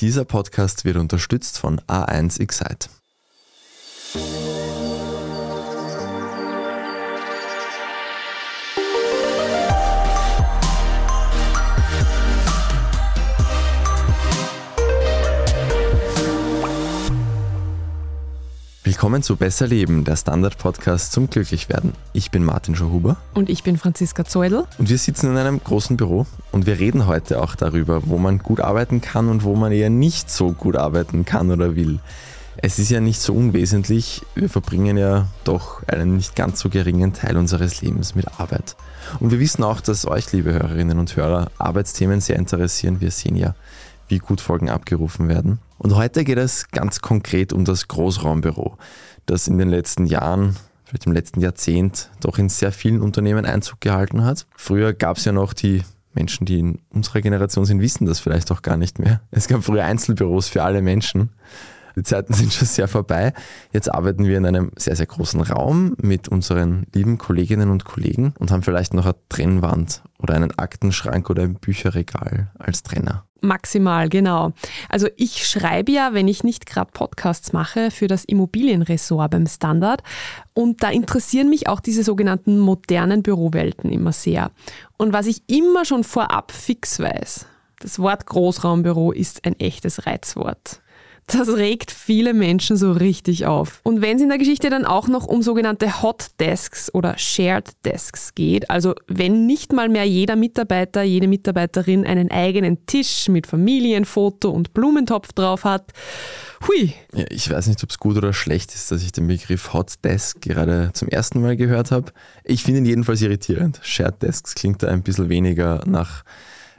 Dieser Podcast wird unterstützt von A1 Excite. Willkommen zu Besser Leben, der Standard-Podcast zum Glücklichwerden. Ich bin Martin Schauhuber. Und ich bin Franziska Zeudel. Und wir sitzen in einem großen Büro und wir reden heute auch darüber, wo man gut arbeiten kann und wo man eher nicht so gut arbeiten kann oder will. Es ist ja nicht so unwesentlich, wir verbringen ja doch einen nicht ganz so geringen Teil unseres Lebens mit Arbeit. Und wir wissen auch, dass euch, liebe Hörerinnen und Hörer, Arbeitsthemen sehr interessieren. Wir sehen ja, wie gut Folgen abgerufen werden. Und heute geht es ganz konkret um das Großraumbüro, das in den letzten Jahren, vielleicht im letzten Jahrzehnt, doch in sehr vielen Unternehmen Einzug gehalten hat. Früher gab es ja noch die Menschen, die in unserer Generation sind, wissen das vielleicht auch gar nicht mehr. Es gab früher Einzelbüros für alle Menschen. Die Zeiten sind schon sehr vorbei. Jetzt arbeiten wir in einem sehr, sehr großen Raum mit unseren lieben Kolleginnen und Kollegen und haben vielleicht noch eine Trennwand oder einen Aktenschrank oder ein Bücherregal als Trenner. Maximal, genau. Also ich schreibe ja, wenn ich nicht gerade Podcasts mache, für das Immobilienressort beim Standard. Und da interessieren mich auch diese sogenannten modernen Bürowelten immer sehr. Und was ich immer schon vorab fix weiß, das Wort Großraumbüro ist ein echtes Reizwort. Das regt viele Menschen so richtig auf. Und wenn es in der Geschichte dann auch noch um sogenannte Hot Desks oder Shared Desks geht, also wenn nicht mal mehr jeder Mitarbeiter, jede Mitarbeiterin einen eigenen Tisch mit Familienfoto und Blumentopf drauf hat, hui. Ja, ich weiß nicht, ob es gut oder schlecht ist, dass ich den Begriff Hot Desk gerade zum ersten Mal gehört habe. Ich finde ihn jedenfalls irritierend. Shared Desks klingt da ein bisschen weniger nach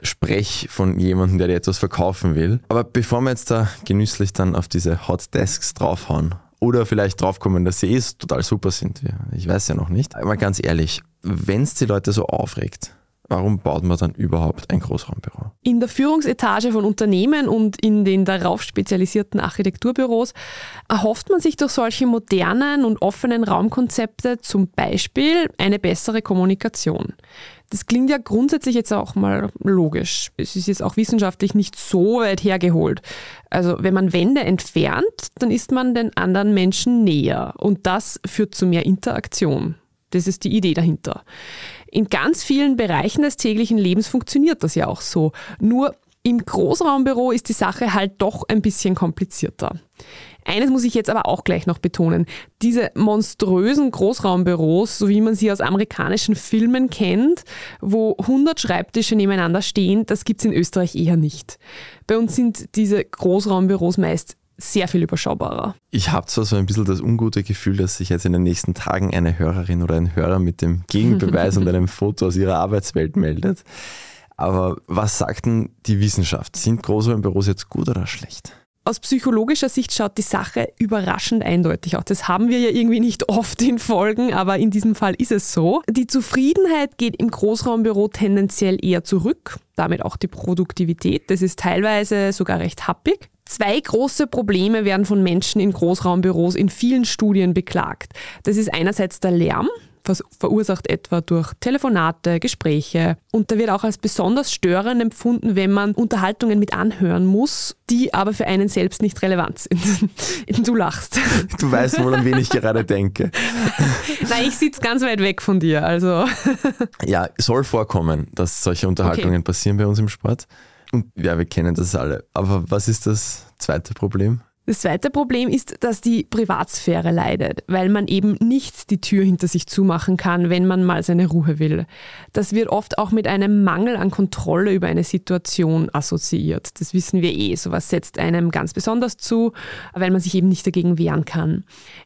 Sprech von jemandem, der dir etwas verkaufen will. Aber bevor wir jetzt da genüsslich dann auf diese Hot Desks draufhauen oder vielleicht draufkommen, dass sie eh total super sind, ich weiß ja noch nicht. Aber ganz ehrlich, wenn es die Leute so aufregt, Warum baut man dann überhaupt ein Großraumbüro? In der Führungsetage von Unternehmen und in den darauf spezialisierten Architekturbüros erhofft man sich durch solche modernen und offenen Raumkonzepte zum Beispiel eine bessere Kommunikation. Das klingt ja grundsätzlich jetzt auch mal logisch. Es ist jetzt auch wissenschaftlich nicht so weit hergeholt. Also wenn man Wände entfernt, dann ist man den anderen Menschen näher und das führt zu mehr Interaktion. Das ist die Idee dahinter. In ganz vielen Bereichen des täglichen Lebens funktioniert das ja auch so. Nur im Großraumbüro ist die Sache halt doch ein bisschen komplizierter. Eines muss ich jetzt aber auch gleich noch betonen. Diese monströsen Großraumbüros, so wie man sie aus amerikanischen Filmen kennt, wo 100 Schreibtische nebeneinander stehen, das gibt es in Österreich eher nicht. Bei uns sind diese Großraumbüros meist sehr viel überschaubarer. Ich habe zwar so ein bisschen das ungute Gefühl, dass sich jetzt in den nächsten Tagen eine Hörerin oder ein Hörer mit dem Gegenbeweis und einem Foto aus ihrer Arbeitswelt meldet. Aber was sagt denn die Wissenschaft? Sind Großraumbüros jetzt gut oder schlecht? Aus psychologischer Sicht schaut die Sache überraschend eindeutig aus. Das haben wir ja irgendwie nicht oft in Folgen, aber in diesem Fall ist es so. Die Zufriedenheit geht im Großraumbüro tendenziell eher zurück, damit auch die Produktivität. Das ist teilweise sogar recht happig. Zwei große Probleme werden von Menschen in Großraumbüros in vielen Studien beklagt. Das ist einerseits der Lärm, verursacht etwa durch Telefonate, Gespräche. Und da wird auch als besonders störend empfunden, wenn man Unterhaltungen mit anhören muss, die aber für einen selbst nicht relevant sind. Du lachst. Du weißt wohl, an wen ich gerade denke. Nein, ich sitze ganz weit weg von dir. Also. Ja, soll vorkommen, dass solche Unterhaltungen okay. passieren bei uns im Sport. Und ja, wir kennen das alle. Aber was ist das zweite Problem? Das zweite Problem ist, dass die Privatsphäre leidet, weil man eben nicht die Tür hinter sich zumachen kann, wenn man mal seine Ruhe will. Das wird oft auch mit einem Mangel an Kontrolle über eine Situation assoziiert. Das wissen wir eh. Sowas setzt einem ganz besonders zu, weil man sich eben nicht dagegen wehren kann.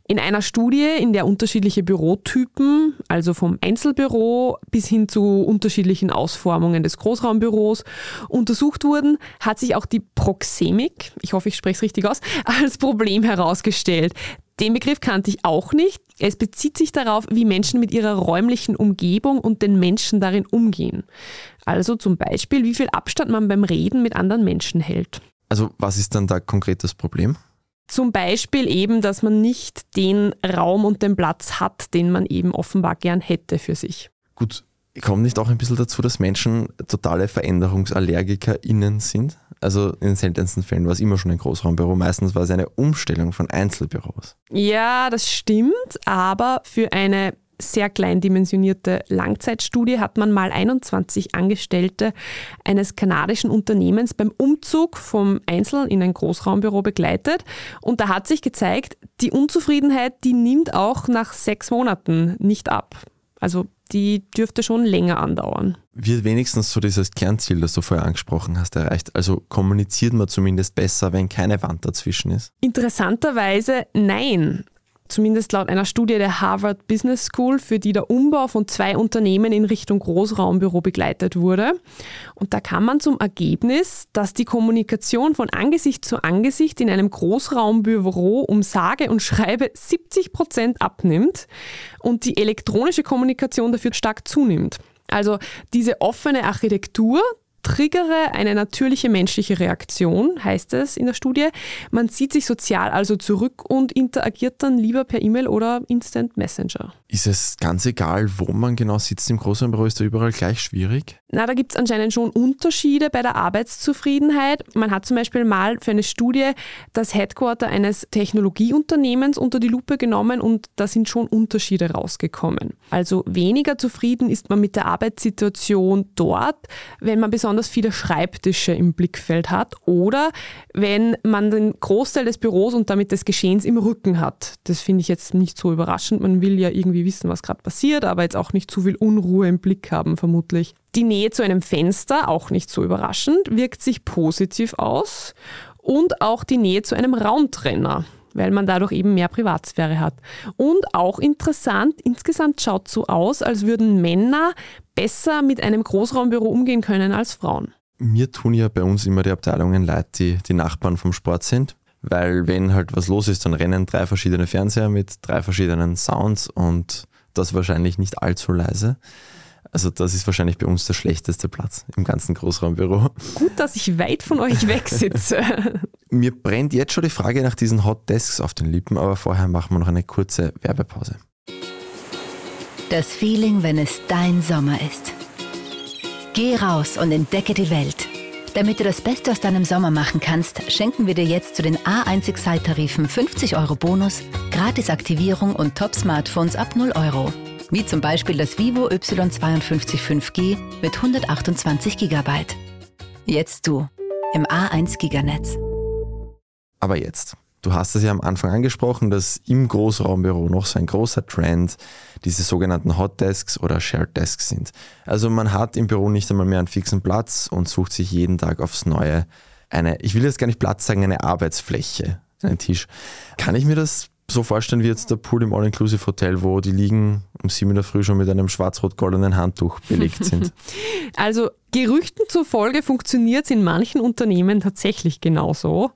In einer Studie, in der unterschiedliche Bürotypen, also vom Einzelbüro bis hin zu unterschiedlichen Ausformungen des Großraumbüros untersucht wurden, hat sich auch die Proxemik, ich hoffe, ich spreche es richtig aus, als Problem herausgestellt. Den Begriff kannte ich auch nicht. Es bezieht sich darauf, wie Menschen mit ihrer räumlichen Umgebung und den Menschen darin umgehen. Also zum Beispiel, wie viel Abstand man beim Reden mit anderen Menschen hält. Also was ist dann da konkret das Problem? Zum Beispiel eben, dass man nicht den Raum und den Platz hat, den man eben offenbar gern hätte für sich. Gut, kommt nicht auch ein bisschen dazu, dass Menschen totale VeränderungsallergikerInnen sind? Also in den seltensten Fällen war es immer schon ein Großraumbüro. Meistens war es eine Umstellung von Einzelbüros. Ja, das stimmt, aber für eine sehr klein dimensionierte Langzeitstudie hat man mal 21 Angestellte eines kanadischen Unternehmens beim Umzug vom Einzel- in ein Großraumbüro begleitet. Und da hat sich gezeigt, die Unzufriedenheit, die nimmt auch nach sechs Monaten nicht ab. Also die dürfte schon länger andauern. Wird wenigstens so dieses Kernziel, das du vorher angesprochen hast, erreicht? Also kommuniziert man zumindest besser, wenn keine Wand dazwischen ist? Interessanterweise nein zumindest laut einer Studie der Harvard Business School, für die der Umbau von zwei Unternehmen in Richtung Großraumbüro begleitet wurde. Und da kam man zum Ergebnis, dass die Kommunikation von Angesicht zu Angesicht in einem Großraumbüro um sage und schreibe 70 Prozent abnimmt und die elektronische Kommunikation dafür stark zunimmt. Also diese offene Architektur, triggere eine natürliche menschliche Reaktion, heißt es in der Studie. Man zieht sich sozial also zurück und interagiert dann lieber per E-Mail oder Instant Messenger. Ist es ganz egal, wo man genau sitzt im Großraumbüro? Ist da überall gleich schwierig? Na, da gibt es anscheinend schon Unterschiede bei der Arbeitszufriedenheit. Man hat zum Beispiel mal für eine Studie das Headquarter eines Technologieunternehmens unter die Lupe genommen und da sind schon Unterschiede rausgekommen. Also weniger zufrieden ist man mit der Arbeitssituation dort, wenn man besonders viele Schreibtische im Blickfeld hat oder wenn man den Großteil des Büros und damit des Geschehens im Rücken hat. Das finde ich jetzt nicht so überraschend. Man will ja irgendwie wissen, was gerade passiert, aber jetzt auch nicht zu viel Unruhe im Blick haben, vermutlich. Die Nähe zu einem Fenster, auch nicht so überraschend, wirkt sich positiv aus. Und auch die Nähe zu einem Raumtrenner, weil man dadurch eben mehr Privatsphäre hat. Und auch interessant, insgesamt schaut so aus, als würden Männer besser mit einem Großraumbüro umgehen können als Frauen. Mir tun ja bei uns immer die Abteilungen leid, die die Nachbarn vom Sport sind. Weil wenn halt was los ist, dann rennen drei verschiedene Fernseher mit drei verschiedenen Sounds und das wahrscheinlich nicht allzu leise. Also das ist wahrscheinlich bei uns der schlechteste Platz im ganzen Großraumbüro. Gut, dass ich weit von euch weg sitze. Mir brennt jetzt schon die Frage nach diesen Hot Desks auf den Lippen, aber vorher machen wir noch eine kurze Werbepause. Das Feeling, wenn es dein Sommer ist. Geh raus und entdecke die Welt. Damit du das Beste aus deinem Sommer machen kannst, schenken wir dir jetzt zu den A1 Excite-Tarifen 50 Euro Bonus, Gratis-Aktivierung und Top-Smartphones ab 0 Euro wie zum Beispiel das Vivo Y52 5G mit 128 GB. Jetzt du im A1 Giganetz. Aber jetzt. Du hast es ja am Anfang angesprochen, dass im Großraumbüro noch so ein großer Trend diese sogenannten Hot Desks oder Shared Desks sind. Also man hat im Büro nicht einmal mehr einen fixen Platz und sucht sich jeden Tag aufs Neue eine, ich will jetzt gar nicht Platz sagen, eine Arbeitsfläche, einen Tisch. Kann ich mir das so vorstellen wie jetzt der Pool im All-Inclusive-Hotel, wo die Liegen um sieben in der Früh schon mit einem schwarz-rot-goldenen Handtuch belegt sind. Also Gerüchten zufolge funktioniert es in manchen Unternehmen tatsächlich genauso.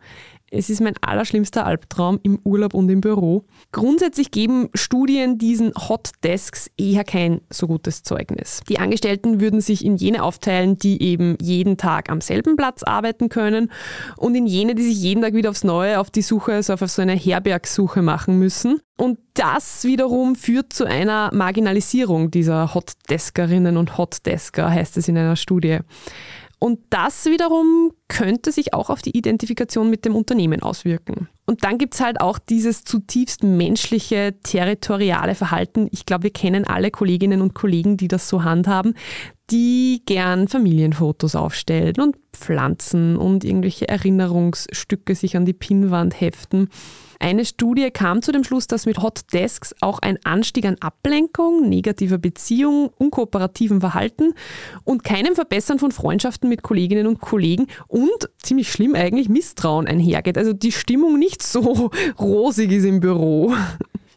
Es ist mein allerschlimmster Albtraum im Urlaub und im Büro. Grundsätzlich geben Studien diesen Hot Desks eher kein so gutes Zeugnis. Die Angestellten würden sich in jene aufteilen, die eben jeden Tag am selben Platz arbeiten können und in jene, die sich jeden Tag wieder aufs Neue auf die Suche, also auf so eine Herbergsuche machen müssen. Und das wiederum führt zu einer Marginalisierung dieser Hot Deskerinnen und Hot Desker, heißt es in einer Studie. Und das wiederum könnte sich auch auf die Identifikation mit dem Unternehmen auswirken. Und dann gibt es halt auch dieses zutiefst menschliche, territoriale Verhalten. Ich glaube, wir kennen alle Kolleginnen und Kollegen, die das so handhaben, die gern Familienfotos aufstellen und Pflanzen und irgendwelche Erinnerungsstücke sich an die Pinnwand heften. Eine Studie kam zu dem Schluss, dass mit Hot Desks auch ein Anstieg an Ablenkung, negativer Beziehung, unkooperativen Verhalten und keinem Verbessern von Freundschaften mit Kolleginnen und Kollegen und ziemlich schlimm eigentlich Misstrauen einhergeht. Also die Stimmung nicht so rosig ist im Büro.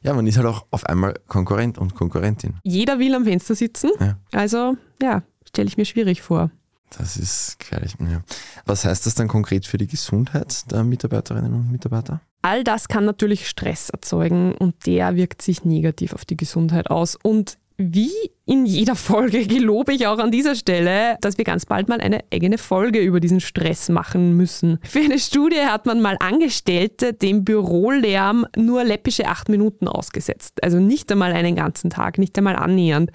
Ja, man ist halt auch auf einmal Konkurrent und Konkurrentin. Jeder will am Fenster sitzen. Ja. Also ja, stelle ich mir schwierig vor. Das ist gefährlich. Ja. Was heißt das dann konkret für die Gesundheit der Mitarbeiterinnen und Mitarbeiter? All das kann natürlich Stress erzeugen und der wirkt sich negativ auf die Gesundheit aus. Und wie in jeder Folge gelobe ich auch an dieser Stelle, dass wir ganz bald mal eine eigene Folge über diesen Stress machen müssen. Für eine Studie hat man mal Angestellte dem Bürolärm nur läppische acht Minuten ausgesetzt. Also nicht einmal einen ganzen Tag, nicht einmal annähernd.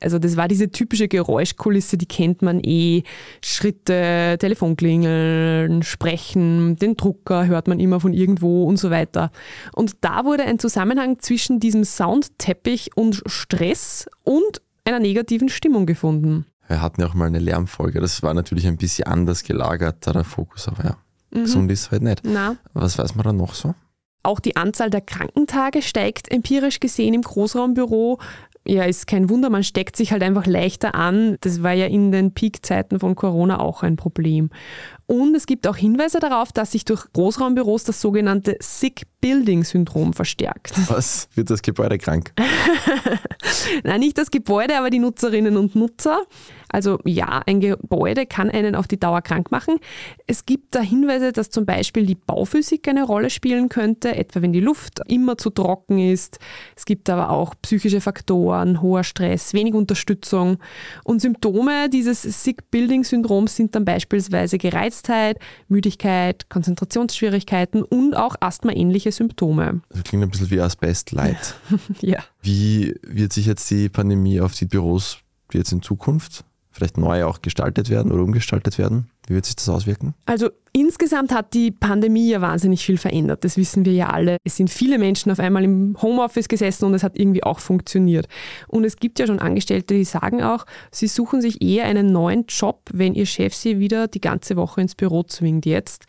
Also das war diese typische Geräuschkulisse, die kennt man eh. Schritte, Telefonklingeln, Sprechen, den Drucker hört man immer von irgendwo und so weiter. Und da wurde ein Zusammenhang zwischen diesem Soundteppich und Stress und einer negativen Stimmung gefunden. Wir hatten ja auch mal eine Lärmfolge. Das war natürlich ein bisschen anders gelagert, da der Fokus, aber ja, mhm. gesund ist halt nicht. Na. Was weiß man da noch so? Auch die Anzahl der Krankentage steigt empirisch gesehen im Großraumbüro. Ja, ist kein Wunder, man steckt sich halt einfach leichter an. Das war ja in den Peak-Zeiten von Corona auch ein Problem. Und es gibt auch Hinweise darauf, dass sich durch Großraumbüros das sogenannte Sick Building Syndrom verstärkt. Was? Wird das Gebäude krank? Nein, nicht das Gebäude, aber die Nutzerinnen und Nutzer. Also ja, ein Gebäude kann einen auf die Dauer krank machen. Es gibt da Hinweise, dass zum Beispiel die Bauphysik eine Rolle spielen könnte, etwa wenn die Luft immer zu trocken ist. Es gibt aber auch psychische Faktoren, hoher Stress, wenig Unterstützung. Und Symptome dieses Sick Building Syndroms sind dann beispielsweise Gereiztheit, Müdigkeit, Konzentrationsschwierigkeiten und auch asthmaähnliche Symptome. Das klingt ein bisschen wie Asbest Light. ja. Wie wird sich jetzt die Pandemie auf die Büros jetzt in Zukunft vielleicht neu auch gestaltet werden oder umgestaltet werden? Wie wird sich das auswirken? Also insgesamt hat die Pandemie ja wahnsinnig viel verändert. Das wissen wir ja alle. Es sind viele Menschen auf einmal im Homeoffice gesessen und es hat irgendwie auch funktioniert. Und es gibt ja schon Angestellte, die sagen auch, sie suchen sich eher einen neuen Job, wenn ihr Chef sie wieder die ganze Woche ins Büro zwingt jetzt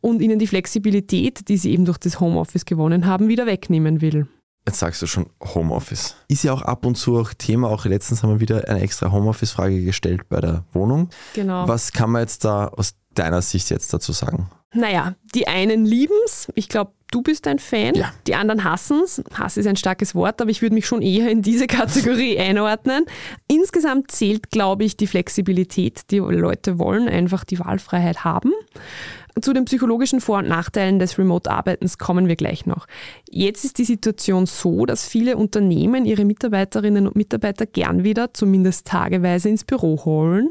und ihnen die Flexibilität, die sie eben durch das Homeoffice gewonnen haben, wieder wegnehmen will. Jetzt sagst du schon Homeoffice. Ist ja auch ab und zu auch Thema. Auch letztens haben wir wieder eine extra Homeoffice-Frage gestellt bei der Wohnung. Genau. Was kann man jetzt da aus deiner Sicht jetzt dazu sagen? Naja, die einen lieben es. Ich glaube, du bist ein Fan. Ja. Die anderen hassen es. Hass ist ein starkes Wort, aber ich würde mich schon eher in diese Kategorie einordnen. Insgesamt zählt, glaube ich, die Flexibilität. Die Leute wollen einfach die Wahlfreiheit haben. Zu den psychologischen Vor- und Nachteilen des Remote-Arbeitens kommen wir gleich noch. Jetzt ist die Situation so, dass viele Unternehmen ihre Mitarbeiterinnen und Mitarbeiter gern wieder, zumindest tageweise, ins Büro holen.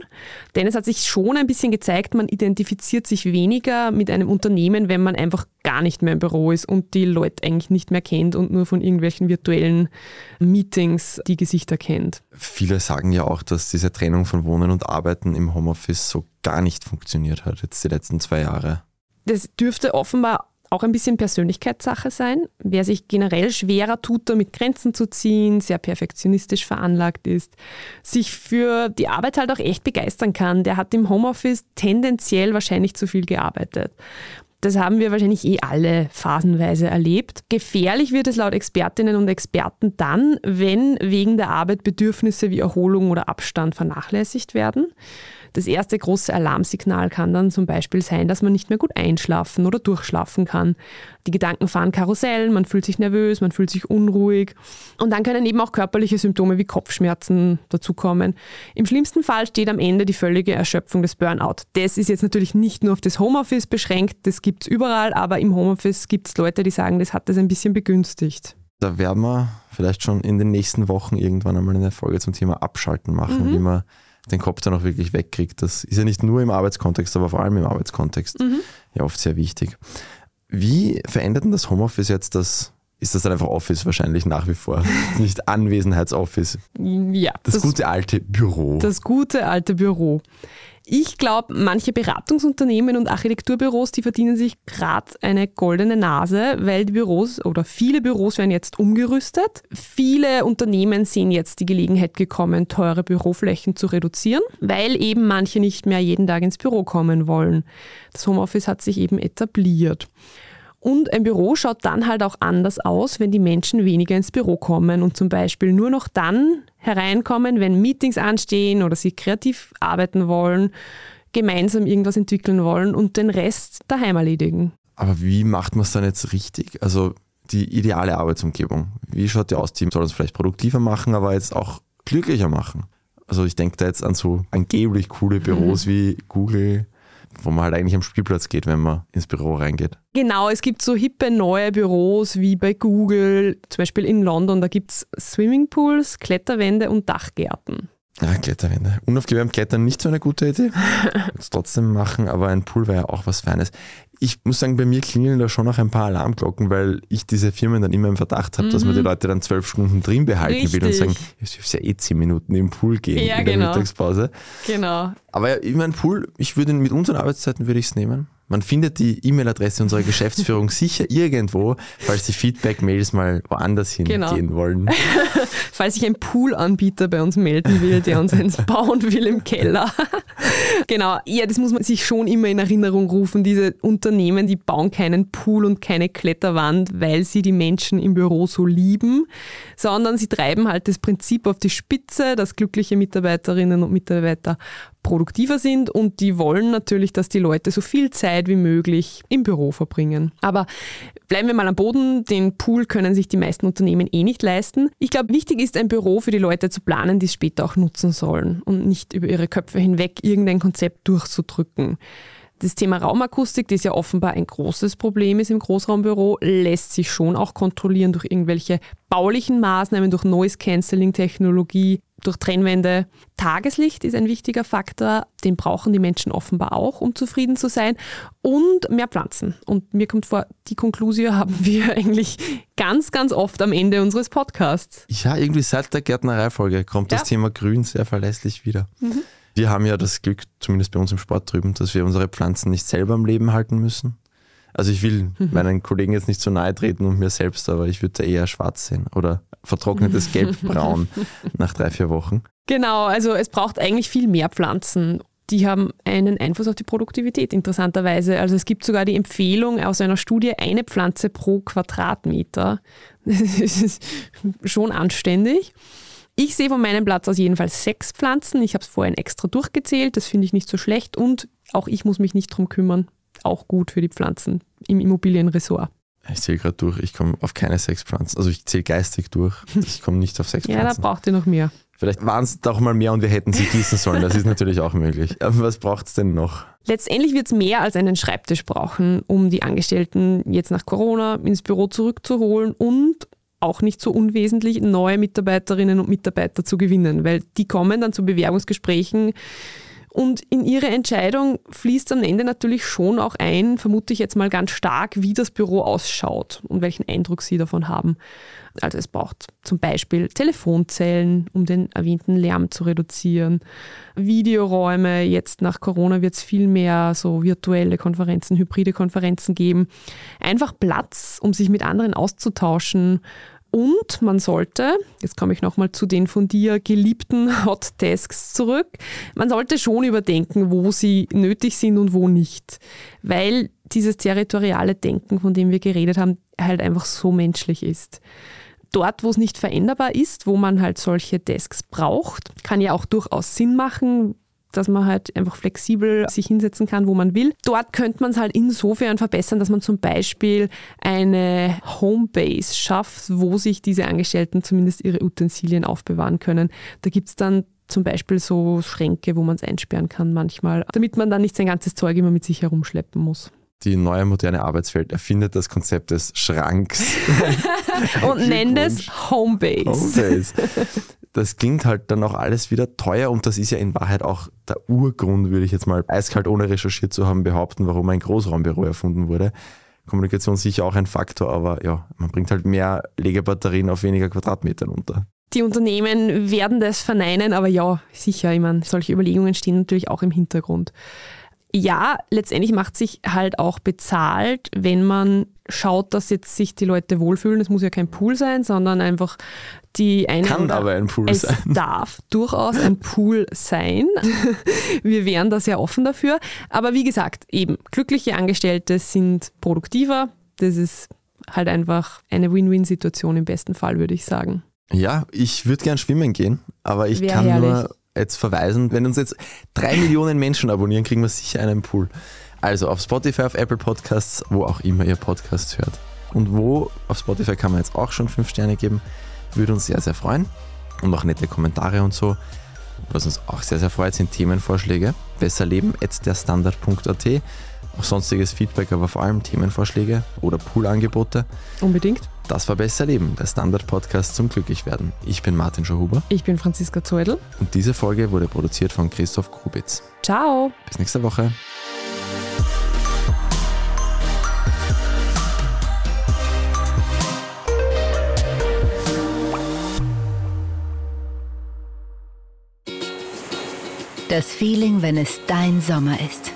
Denn es hat sich schon ein bisschen gezeigt, man identifiziert sich weniger mit einem Unternehmen, wenn man einfach gar nicht mehr im Büro ist und die Leute eigentlich nicht mehr kennt und nur von irgendwelchen virtuellen Meetings die Gesichter kennt. Viele sagen ja auch, dass diese Trennung von Wohnen und Arbeiten im Homeoffice so gar nicht funktioniert hat, jetzt die letzten zwei Jahre. Das dürfte offenbar auch ein bisschen Persönlichkeitssache sein. Wer sich generell schwerer tut, damit Grenzen zu ziehen, sehr perfektionistisch veranlagt ist, sich für die Arbeit halt auch echt begeistern kann, der hat im Homeoffice tendenziell wahrscheinlich zu viel gearbeitet. Das haben wir wahrscheinlich eh alle phasenweise erlebt. Gefährlich wird es laut Expertinnen und Experten dann, wenn wegen der Arbeit Bedürfnisse wie Erholung oder Abstand vernachlässigt werden. Das erste große Alarmsignal kann dann zum Beispiel sein, dass man nicht mehr gut einschlafen oder durchschlafen kann. Die Gedanken fahren Karussell, man fühlt sich nervös, man fühlt sich unruhig. Und dann können eben auch körperliche Symptome wie Kopfschmerzen dazukommen. Im schlimmsten Fall steht am Ende die völlige Erschöpfung des Burnout. Das ist jetzt natürlich nicht nur auf das Homeoffice beschränkt, das gibt es überall, aber im Homeoffice gibt es Leute, die sagen, das hat das ein bisschen begünstigt. Da werden wir vielleicht schon in den nächsten Wochen irgendwann einmal eine Folge zum Thema Abschalten machen, mhm. wie man den Kopf dann auch wirklich wegkriegt. Das ist ja nicht nur im Arbeitskontext, aber vor allem im Arbeitskontext mhm. ja oft sehr wichtig. Wie verändert denn das Homeoffice jetzt das? Ist das dann einfach Office wahrscheinlich nach wie vor? Nicht Anwesenheitsoffice. Ja. Das, das gute alte Büro. Das gute alte Büro. Ich glaube, manche Beratungsunternehmen und Architekturbüros, die verdienen sich gerade eine goldene Nase, weil die Büros oder viele Büros werden jetzt umgerüstet. Viele Unternehmen sehen jetzt die Gelegenheit gekommen, teure Büroflächen zu reduzieren, weil eben manche nicht mehr jeden Tag ins Büro kommen wollen. Das Homeoffice hat sich eben etabliert. Und ein Büro schaut dann halt auch anders aus, wenn die Menschen weniger ins Büro kommen und zum Beispiel nur noch dann hereinkommen, wenn Meetings anstehen oder sie kreativ arbeiten wollen, gemeinsam irgendwas entwickeln wollen und den Rest daheim erledigen. Aber wie macht man es dann jetzt richtig? Also die ideale Arbeitsumgebung. Wie schaut die aus? Die soll uns vielleicht produktiver machen, aber jetzt auch glücklicher machen. Also ich denke da jetzt an so angeblich coole Büros mhm. wie Google, wo man halt eigentlich am Spielplatz geht, wenn man ins Büro reingeht. Genau, es gibt so hippe neue Büros wie bei Google, zum Beispiel in London, da gibt es Swimmingpools, Kletterwände und Dachgärten. Ja, Kletterwände. Unaufgewärmt klettern nicht so eine gute Idee. Jetzt trotzdem machen, aber ein Pool wäre ja auch was Feines. Ich muss sagen, bei mir klingeln da schon noch ein paar Alarmglocken, weil ich diese Firmen dann immer im Verdacht habe, mhm. dass man die mhm. Leute dann zwölf Stunden drin behalten Richtig. will und sagen, ich dürfte ja eh zehn Minuten im Pool gehen ja, in der genau. Mittagspause. Genau. Aber ich meine, Pool, ich würde mit unseren Arbeitszeiten würde ich es nehmen. Man findet die E-Mail-Adresse unserer Geschäftsführung sicher irgendwo, falls die Feedback-Mails mal woanders hingehen genau. wollen. falls sich ein Pool-Anbieter bei uns melden will, der uns eins bauen will im Keller. genau, ja, das muss man sich schon immer in Erinnerung rufen. Diese Unternehmen, die bauen keinen Pool und keine Kletterwand, weil sie die Menschen im Büro so lieben, sondern sie treiben halt das Prinzip auf die Spitze, dass glückliche Mitarbeiterinnen und Mitarbeiter produktiver sind und die wollen natürlich, dass die Leute so viel Zeit wie möglich im Büro verbringen. Aber bleiben wir mal am Boden, den Pool können sich die meisten Unternehmen eh nicht leisten. Ich glaube, wichtig ist ein Büro für die Leute zu planen, die es später auch nutzen sollen und nicht über ihre Köpfe hinweg irgendein Konzept durchzudrücken. Das Thema Raumakustik, das ja offenbar ein großes Problem ist im Großraumbüro, lässt sich schon auch kontrollieren durch irgendwelche baulichen Maßnahmen, durch Noise-Canceling-Technologie, durch Trennwände. Tageslicht ist ein wichtiger Faktor, den brauchen die Menschen offenbar auch, um zufrieden zu sein. Und mehr Pflanzen. Und mir kommt vor, die Konklusion haben wir eigentlich ganz, ganz oft am Ende unseres Podcasts. Ja, irgendwie seit der Gärtnereifolge kommt ja. das Thema Grün sehr verlässlich wieder. Mhm. Wir haben ja das Glück, zumindest bei uns im Sport drüben, dass wir unsere Pflanzen nicht selber am Leben halten müssen. Also ich will mhm. meinen Kollegen jetzt nicht so nahe treten und mir selbst, aber ich würde eher schwarz sehen oder vertrocknetes Gelbbraun nach drei, vier Wochen. Genau, also es braucht eigentlich viel mehr Pflanzen. Die haben einen Einfluss auf die Produktivität, interessanterweise. Also es gibt sogar die Empfehlung aus einer Studie, eine Pflanze pro Quadratmeter. Das ist schon anständig. Ich sehe von meinem Platz aus jedenfalls sechs Pflanzen. Ich habe es vorhin extra durchgezählt. Das finde ich nicht so schlecht. Und auch ich muss mich nicht drum kümmern. Auch gut für die Pflanzen im Immobilienressort. Ich zähle gerade durch, ich komme auf keine sechs Pflanzen. Also ich zähle geistig durch. Ich komme nicht auf sechs Pflanzen. Ja, da braucht ihr noch mehr. Vielleicht waren es doch mal mehr und wir hätten sie gießen sollen. Das ist natürlich auch möglich. Aber was braucht es denn noch? Letztendlich wird es mehr als einen Schreibtisch brauchen, um die Angestellten jetzt nach Corona ins Büro zurückzuholen und auch nicht so unwesentlich, neue Mitarbeiterinnen und Mitarbeiter zu gewinnen, weil die kommen dann zu Bewerbungsgesprächen und in ihre Entscheidung fließt am Ende natürlich schon auch ein, vermute ich jetzt mal ganz stark, wie das Büro ausschaut und welchen Eindruck sie davon haben. Also es braucht zum Beispiel Telefonzellen, um den erwähnten Lärm zu reduzieren, Videoräume, jetzt nach Corona wird es viel mehr so virtuelle Konferenzen, hybride Konferenzen geben. Einfach Platz, um sich mit anderen auszutauschen und man sollte, jetzt komme ich nochmal zu den von dir geliebten Hot Tasks zurück, man sollte schon überdenken, wo sie nötig sind und wo nicht. Weil dieses territoriale Denken, von dem wir geredet haben, halt einfach so menschlich ist. Dort, wo es nicht veränderbar ist, wo man halt solche Desks braucht, kann ja auch durchaus Sinn machen, dass man halt einfach flexibel sich hinsetzen kann, wo man will. Dort könnte man es halt insofern verbessern, dass man zum Beispiel eine Homebase schafft, wo sich diese Angestellten zumindest ihre Utensilien aufbewahren können. Da gibt es dann zum Beispiel so Schränke, wo man es einsperren kann manchmal, damit man dann nicht sein ganzes Zeug immer mit sich herumschleppen muss die neue moderne Arbeitswelt erfindet das Konzept des Schranks. und nennt es Homebase. Homebase das klingt halt dann auch alles wieder teuer und das ist ja in Wahrheit auch der Urgrund, würde ich jetzt mal eiskalt ohne recherchiert zu haben behaupten, warum ein Großraumbüro erfunden wurde. Kommunikation sicher auch ein Faktor, aber ja, man bringt halt mehr Legebatterien auf weniger Quadratmetern unter. Die Unternehmen werden das verneinen, aber ja, sicher, ich meine, solche Überlegungen stehen natürlich auch im Hintergrund ja, letztendlich macht sich halt auch bezahlt, wenn man schaut, dass jetzt sich die Leute wohlfühlen. Es muss ja kein Pool sein, sondern einfach die eine. Kann aber ein Pool es sein. darf durchaus ein Pool sein. Wir wären da sehr offen dafür. Aber wie gesagt, eben, glückliche Angestellte sind produktiver. Das ist halt einfach eine Win-Win-Situation im besten Fall, würde ich sagen. Ja, ich würde gern schwimmen gehen, aber ich Wär kann herrlich. nur jetzt verweisen. Wenn uns jetzt drei Millionen Menschen abonnieren, kriegen wir sicher einen Pool. Also auf Spotify, auf Apple Podcasts, wo auch immer ihr Podcasts hört. Und wo, auf Spotify kann man jetzt auch schon fünf Sterne geben, würde uns sehr, sehr freuen. Und auch nette Kommentare und so. Was uns auch sehr, sehr freut, sind Themenvorschläge. Besser leben der Standard.at. Auch sonstiges Feedback, aber vor allem Themenvorschläge oder Poolangebote. Unbedingt. Das war Besser Leben, der Standard-Podcast zum Glücklichwerden. Ich bin Martin Schauhuber. Ich bin Franziska Zeudel. Und diese Folge wurde produziert von Christoph Krubitz. Ciao. Bis nächste Woche. Das Feeling, wenn es dein Sommer ist.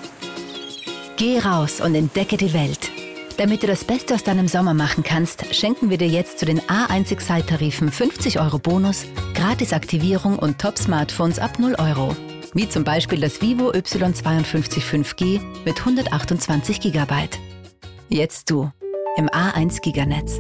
Geh raus und entdecke die Welt. Damit du das Beste aus deinem Sommer machen kannst, schenken wir dir jetzt zu den A1 Excite-Tarifen 50 Euro Bonus, Gratis-Aktivierung und Top-Smartphones ab 0 Euro. Wie zum Beispiel das Vivo Y52 5G mit 128 GB. Jetzt du im A1 Giganetz.